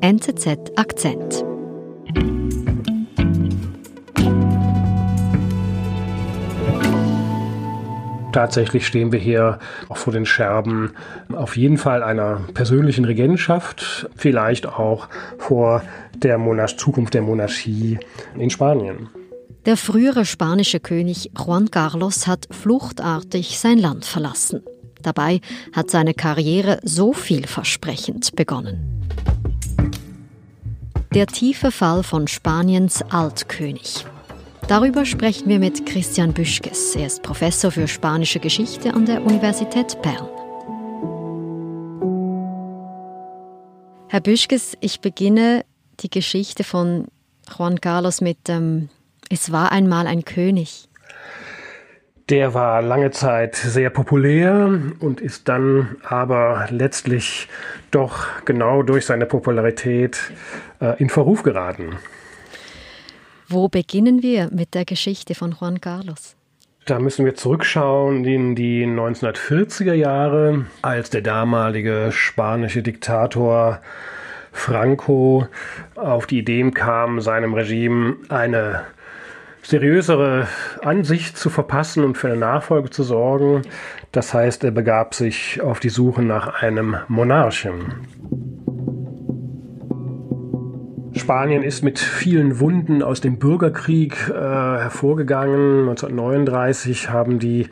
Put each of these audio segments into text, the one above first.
NZZ Akzent. Tatsächlich stehen wir hier auch vor den Scherben auf jeden Fall einer persönlichen Regentschaft, vielleicht auch vor der Monarch Zukunft der Monarchie in Spanien. Der frühere spanische König Juan Carlos hat fluchtartig sein Land verlassen. Dabei hat seine Karriere so vielversprechend begonnen. Der tiefe Fall von Spaniens Altkönig. Darüber sprechen wir mit Christian Büschkes. Er ist Professor für spanische Geschichte an der Universität Bern. Herr Büschkes, ich beginne die Geschichte von Juan Carlos mit ähm, Es war einmal ein König. Der war lange Zeit sehr populär und ist dann aber letztlich doch genau durch seine Popularität äh, in Verruf geraten. Wo beginnen wir mit der Geschichte von Juan Carlos? Da müssen wir zurückschauen in die 1940er Jahre, als der damalige spanische Diktator Franco auf die Idee kam, seinem Regime eine seriösere Ansicht zu verpassen und für eine Nachfolge zu sorgen. Das heißt, er begab sich auf die Suche nach einem Monarchen. Spanien ist mit vielen Wunden aus dem Bürgerkrieg äh, hervorgegangen. 1939 haben die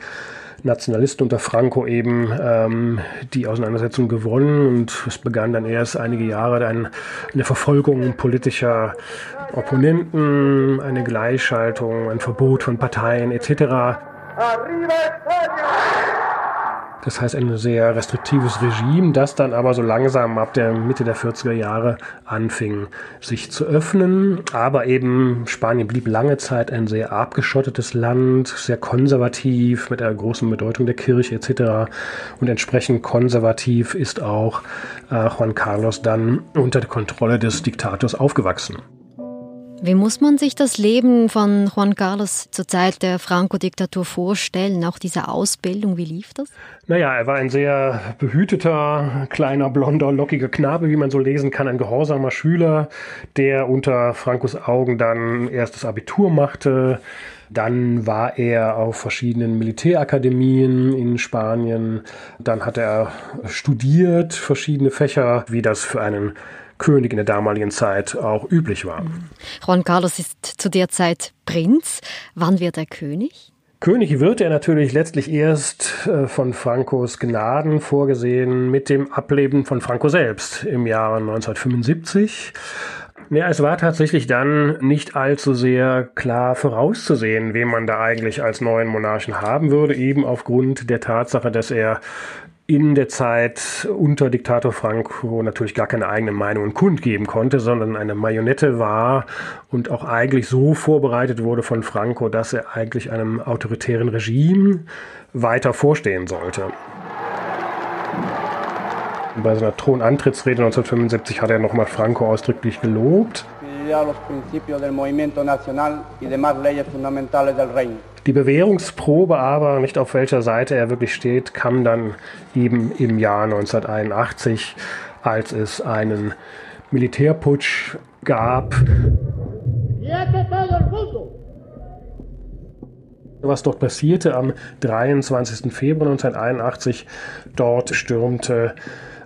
Nationalisten unter Franco eben ähm, die Auseinandersetzung gewonnen und es begann dann erst einige Jahre ein, eine Verfolgung politischer Opponenten, eine Gleichschaltung, ein Verbot von Parteien etc. Arriba das heißt ein sehr restriktives Regime, das dann aber so langsam ab der Mitte der 40er Jahre anfing, sich zu öffnen. Aber eben Spanien blieb lange Zeit ein sehr abgeschottetes Land, sehr konservativ, mit einer großen Bedeutung der Kirche etc. Und entsprechend konservativ ist auch äh, Juan Carlos dann unter der Kontrolle des Diktators aufgewachsen. Wie muss man sich das Leben von Juan Carlos zur Zeit der Franco-Diktatur vorstellen? Auch diese Ausbildung, wie lief das? Naja, er war ein sehr behüteter, kleiner, blonder, lockiger Knabe, wie man so lesen kann, ein gehorsamer Schüler, der unter Francos Augen dann erst das Abitur machte. Dann war er auf verschiedenen Militärakademien in Spanien. Dann hat er studiert, verschiedene Fächer, wie das für einen König in der damaligen Zeit auch üblich war. Juan Carlos ist zu der Zeit Prinz. Wann wird er König? König wird er natürlich letztlich erst äh, von Francos Gnaden vorgesehen mit dem Ableben von Franco selbst im Jahre 1975. Ja, es war tatsächlich dann nicht allzu sehr klar vorauszusehen, wen man da eigentlich als neuen Monarchen haben würde, eben aufgrund der Tatsache, dass er in der Zeit unter Diktator Franco natürlich gar keine eigene Meinung kundgeben konnte, sondern eine Marionette war und auch eigentlich so vorbereitet wurde von Franco, dass er eigentlich einem autoritären Regime weiter vorstehen sollte. Bei seiner Thronantrittsrede 1975 hat er nochmal Franco ausdrücklich gelobt. los principios del movimiento nacional y demás leyes fundamentales del reino. Die Bewährungsprobe aber, nicht auf welcher Seite er wirklich steht, kam dann eben im Jahr 1981, als es einen Militärputsch gab. Was dort passierte am 23. Februar 1981, dort stürmte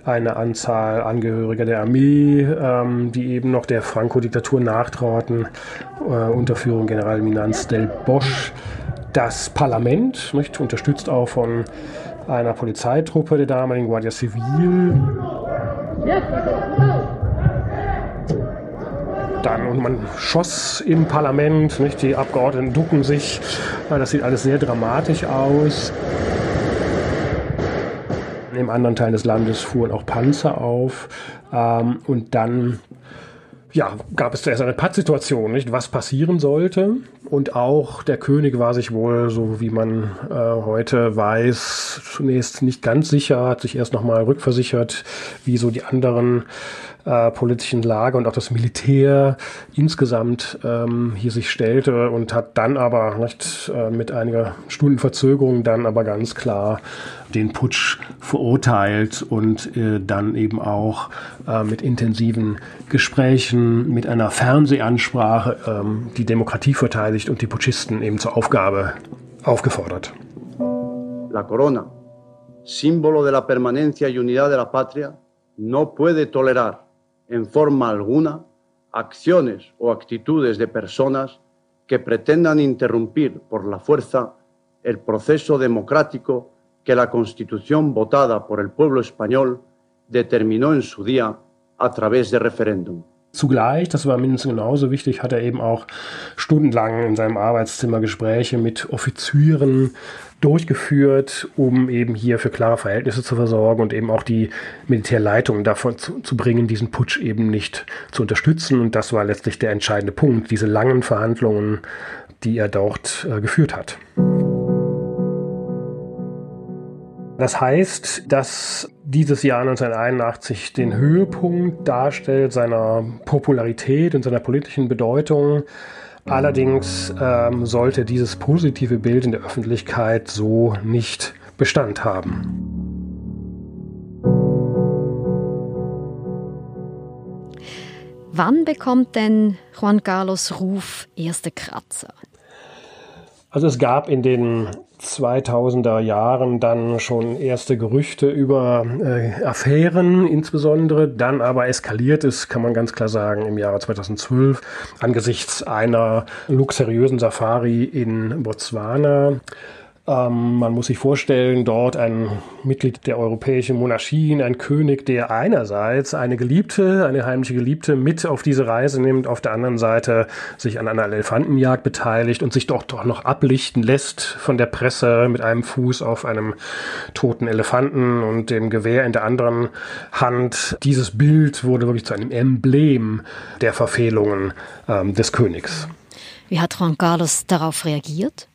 eine Anzahl Angehöriger der Armee, ähm, die eben noch der Franco-Diktatur nachtrauerten, äh, unter Führung General Minanz del Bosch das Parlament, nicht, unterstützt auch von einer Polizeitruppe der damaligen Guardia Civil. Dann, und man schoss im Parlament, nicht, die Abgeordneten ducken sich, das sieht alles sehr dramatisch aus. Im anderen Teil des Landes fuhren auch Panzer auf ähm, und dann ja, gab es zuerst eine Pattsituation, nicht, was passieren sollte. Und auch der König war sich wohl, so wie man äh, heute weiß, zunächst nicht ganz sicher, hat sich erst nochmal rückversichert, wie so die anderen äh, politischen Lage und auch das Militär insgesamt ähm, hier sich stellte und hat dann aber nicht äh, mit einiger Stunden Verzögerung dann aber ganz klar den Putsch verurteilt und äh, dann eben auch äh, mit intensiven Gesprächen, mit einer Fernsehansprache ähm, die Demokratie verteidigt und die Putschisten eben zur Aufgabe aufgefordert. La corona, símbolo de la permanencia y unidad de la patria, no puede tolerar en forma alguna acciones o actitudes de personas que pretendan interrumpir por la fuerza el proceso democrático que la Constitución votada por el pueblo español determinó en su día a través de referéndum. Zugleich, das war mindestens genauso wichtig, hat er eben auch stundenlang in seinem Arbeitszimmer Gespräche mit Offizieren durchgeführt, um eben hier für klare Verhältnisse zu versorgen und eben auch die Militärleitung davon zu, zu bringen, diesen Putsch eben nicht zu unterstützen. Und das war letztlich der entscheidende Punkt, diese langen Verhandlungen, die er dort äh, geführt hat. Das heißt, dass dieses Jahr 1981 den Höhepunkt darstellt seiner Popularität und seiner politischen Bedeutung. Allerdings ähm, sollte dieses positive Bild in der Öffentlichkeit so nicht Bestand haben. Wann bekommt denn Juan Carlos Ruf erste Kratzer? Also es gab in den 2000er Jahren dann schon erste Gerüchte über äh, Affären insbesondere, dann aber eskaliert es, kann man ganz klar sagen, im Jahre 2012 angesichts einer luxuriösen Safari in Botswana ähm, man muss sich vorstellen, dort ein Mitglied der europäischen Monarchien, ein König, der einerseits eine Geliebte, eine heimliche Geliebte mit auf diese Reise nimmt, auf der anderen Seite sich an einer Elefantenjagd beteiligt und sich doch doch noch ablichten lässt von der Presse mit einem Fuß auf einem toten Elefanten und dem Gewehr in der anderen Hand. Dieses Bild wurde wirklich zu einem Emblem der Verfehlungen ähm, des Königs. Wie hat Juan Carlos darauf reagiert?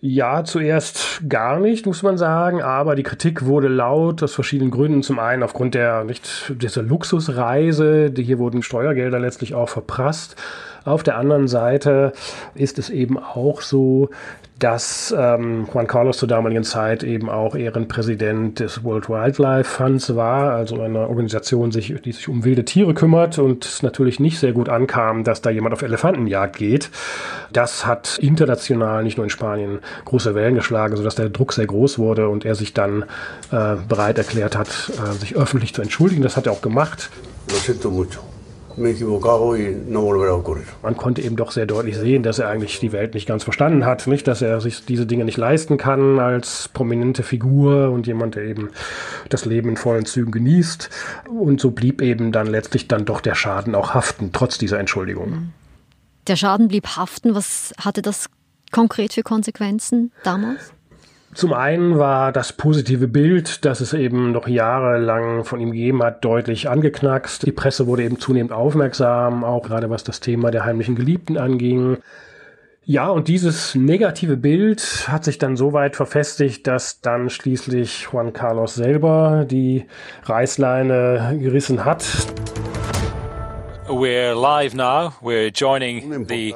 Ja, zuerst gar nicht, muss man sagen, aber die Kritik wurde laut aus verschiedenen Gründen. Zum einen aufgrund der nicht dieser Luxusreise, die hier wurden Steuergelder letztlich auch verprasst. Auf der anderen Seite ist es eben auch so, dass ähm, Juan Carlos zur damaligen Zeit eben auch Ehrenpräsident des World Wildlife Funds war, also einer Organisation, sich, die sich um wilde Tiere kümmert und es natürlich nicht sehr gut ankam, dass da jemand auf Elefantenjagd geht. Das hat international, nicht nur in Spanien, große Wellen geschlagen, sodass der Druck sehr groß wurde und er sich dann äh, bereit erklärt hat, äh, sich öffentlich zu entschuldigen. Das hat er auch gemacht. Lo siento mucho me he equivocado y no volverá a ocurrir. Man konnte eben doch sehr deutlich sehen, dass er eigentlich die Welt nicht ganz verstanden hat, nicht, dass er sich diese Dinge nicht leisten kann als prominente Figur und jemand, der eben das Leben in vollen Zügen genießt. Und so blieb eben dann letztlich dann doch der Schaden auch haften, trotz dieser Entschuldigung. Der Schaden blieb haften. Was hatte das konkret für Konsequenzen damals? Zum einen war das positive Bild, das es eben noch jahrelang von ihm gegeben hat, deutlich angeknackst. Die Presse wurde eben zunehmend aufmerksam, auch gerade was das Thema der heimlichen Geliebten anging. Ja, und dieses negative Bild hat sich dann so weit verfestigt, dass dann schließlich Juan Carlos selber die Reißleine gerissen hat. We're live now. We're joining the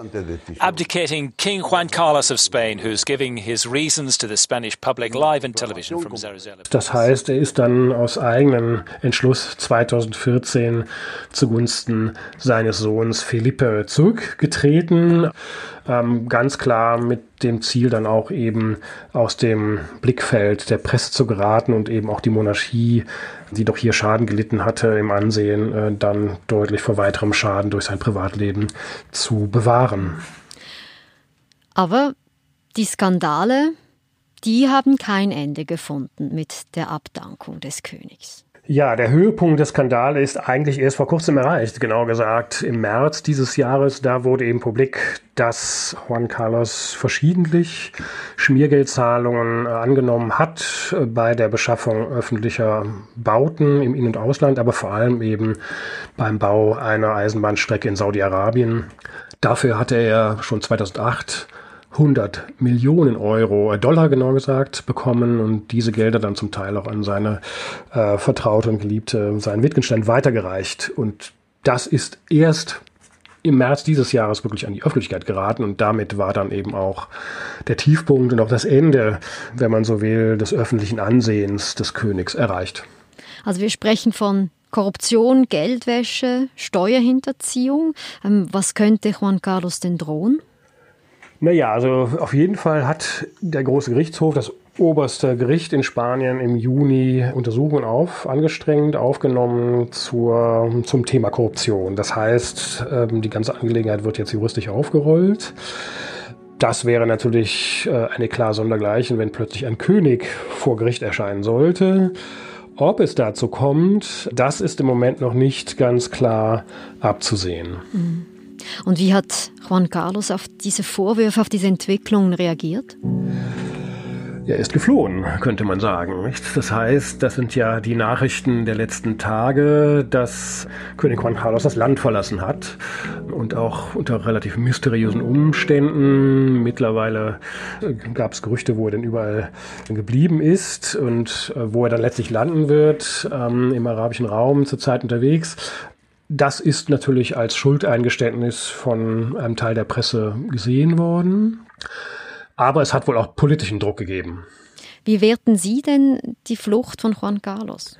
abdicating King Juan Carlos of Spain, who's giving his reasons to the Spanish public live in television from Zarzuela. Das heißt, er ist dann aus eigenem Entschluss 2014 zugunsten seines Sohns Felipe zurückgetreten. Ähm, ganz klar mit dem Ziel dann auch eben aus dem Blickfeld der Presse zu geraten und eben auch die Monarchie die doch hier Schaden gelitten hatte im Ansehen, äh, dann deutlich vor weiterem Schaden durch sein Privatleben zu bewahren. Aber die Skandale, die haben kein Ende gefunden mit der Abdankung des Königs. Ja, der Höhepunkt des Skandals ist eigentlich erst vor kurzem erreicht. Genau gesagt, im März dieses Jahres, da wurde eben publik, dass Juan Carlos verschiedentlich Schmiergeldzahlungen äh, angenommen hat äh, bei der Beschaffung öffentlicher Bauten im In- und Ausland, aber vor allem eben beim Bau einer Eisenbahnstrecke in Saudi-Arabien. Dafür hatte er schon 2008 100 Millionen Euro, äh, Dollar genau gesagt, bekommen und diese Gelder dann zum Teil auch an seine äh, Vertraute und Geliebte, seinen Wittgenstein weitergereicht. Und das ist erst im März dieses Jahres wirklich an die Öffentlichkeit geraten und damit war dann eben auch der Tiefpunkt und auch das Ende, wenn man so will, des öffentlichen Ansehens des Königs erreicht. Also wir sprechen von Korruption, Geldwäsche, Steuerhinterziehung. Ähm, was könnte Juan Carlos denn drohen? Naja, also auf jeden Fall hat der große Gerichtshof, das oberste Gericht in Spanien im Juni Untersuchungen auf, angestrengt aufgenommen zur, zum Thema Korruption. Das heißt, ähm, die ganze Angelegenheit wird jetzt juristisch aufgerollt. Das wäre natürlich äh, eine klar Sondergleichen, wenn plötzlich ein König vor Gericht erscheinen sollte. Ob es dazu kommt, das ist im Moment noch nicht ganz klar abzusehen. Mhm. Und wie hat Juan Carlos auf diese Vorwürfe, auf diese Entwicklungen reagiert? Er ist geflohen, könnte man sagen. Das heißt, das sind ja die Nachrichten der letzten Tage, dass König Juan Carlos das Land verlassen hat und auch unter relativ mysteriösen Umständen. Mittlerweile äh, gab es Gerüchte, wo er denn überall geblieben ist und äh, wo er dann letztlich landen wird, ähm, im arabischen Raum zurzeit unterwegs. Das ist natürlich als Schuldeingeständnis von einem Teil der Presse gesehen worden. Aber es hat wohl auch politischen Druck gegeben. Wie werten Sie denn die Flucht von Juan Carlos?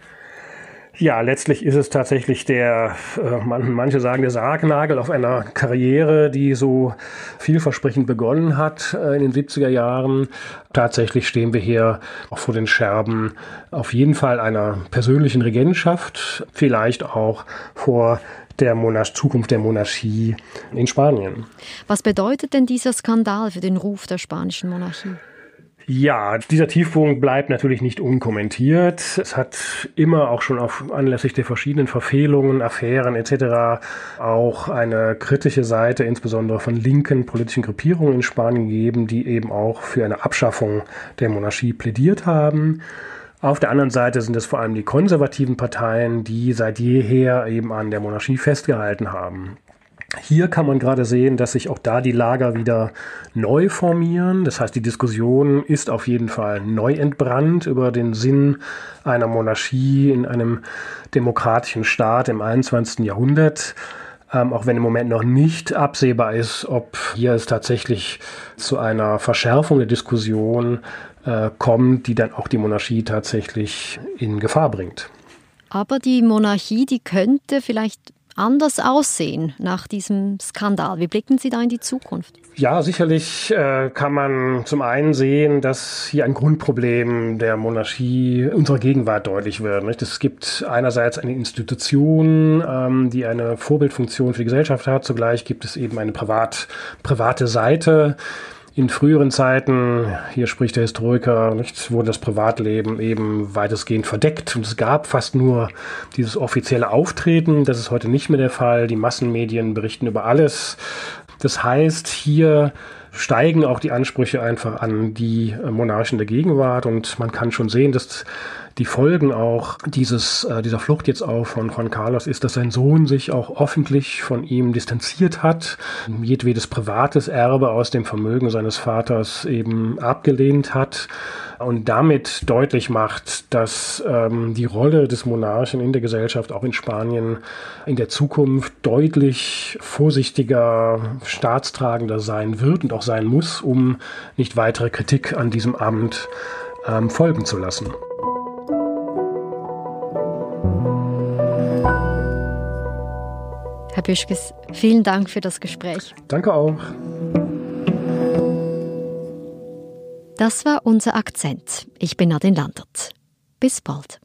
Ja, letztlich ist es tatsächlich der, äh, manche sagen der Sargnagel auf einer Karriere, die so vielversprechend begonnen hat äh, in den 70er Jahren. Tatsächlich stehen wir hier auch vor den Scherben auf jeden Fall einer persönlichen Regentschaft, vielleicht auch vor der Monarch Zukunft der Monarchie in Spanien. Was bedeutet denn dieser Skandal für den Ruf der spanischen Monarchie? Ja, dieser Tiefpunkt bleibt natürlich nicht unkommentiert. Es hat immer auch schon auf anlässlich der verschiedenen Verfehlungen, Affären etc. auch eine kritische Seite, insbesondere von linken politischen Gruppierungen in Spanien gegeben, die eben auch für eine Abschaffung der Monarchie plädiert haben. Auf der anderen Seite sind es vor allem die konservativen Parteien, die seit jeher eben an der Monarchie festgehalten haben. Hier kann man gerade sehen, dass sich auch da die Lager wieder neu formieren. Das heißt, die Diskussion ist auf jeden Fall neu entbrannt über den Sinn einer Monarchie in einem demokratischen Staat im 21. Jahrhundert. Ähm, auch wenn im Moment noch nicht absehbar ist, ob hier es tatsächlich zu einer Verschärfung der Diskussion äh, kommt, die dann auch die Monarchie tatsächlich in Gefahr bringt. Aber die Monarchie, die könnte vielleicht anders aussehen nach diesem Skandal? Wie blicken Sie da in die Zukunft? Ja, sicherlich äh, kann man zum einen sehen, dass hier ein Grundproblem der Monarchie unserer Gegenwart deutlich wird. Nicht? Es gibt einerseits eine Institution, ähm, die eine Vorbildfunktion für die Gesellschaft hat. Zugleich gibt es eben eine privat, private Seite, in früheren Zeiten, hier spricht der Historiker, nicht, wurde das Privatleben eben weitestgehend verdeckt und es gab fast nur dieses offizielle Auftreten. Das ist heute nicht mehr der Fall. Die Massenmedien berichten über alles. Das heißt, hier steigen auch die Ansprüche einfach an die Monarchen der Gegenwart und man kann schon sehen, dass die Folgen auch dieses, äh, dieser Flucht jetzt auch von Juan Carlos ist, dass sein Sohn sich auch öffentlich von ihm distanziert hat, jedwedes privates Erbe aus dem Vermögen seines Vaters eben abgelehnt hat und damit deutlich macht, dass ähm, die Rolle des Monarchen in der Gesellschaft auch in Spanien in der Zukunft deutlich vorsichtiger, staatstragender sein wird und auch sein muss, um nicht weitere Kritik an diesem Amt ähm, folgen zu lassen. Herr Büschkes, vielen Dank für das Gespräch. Danke auch. Das war unser Akzent. Ich bin Nadine Landert. Bis bald.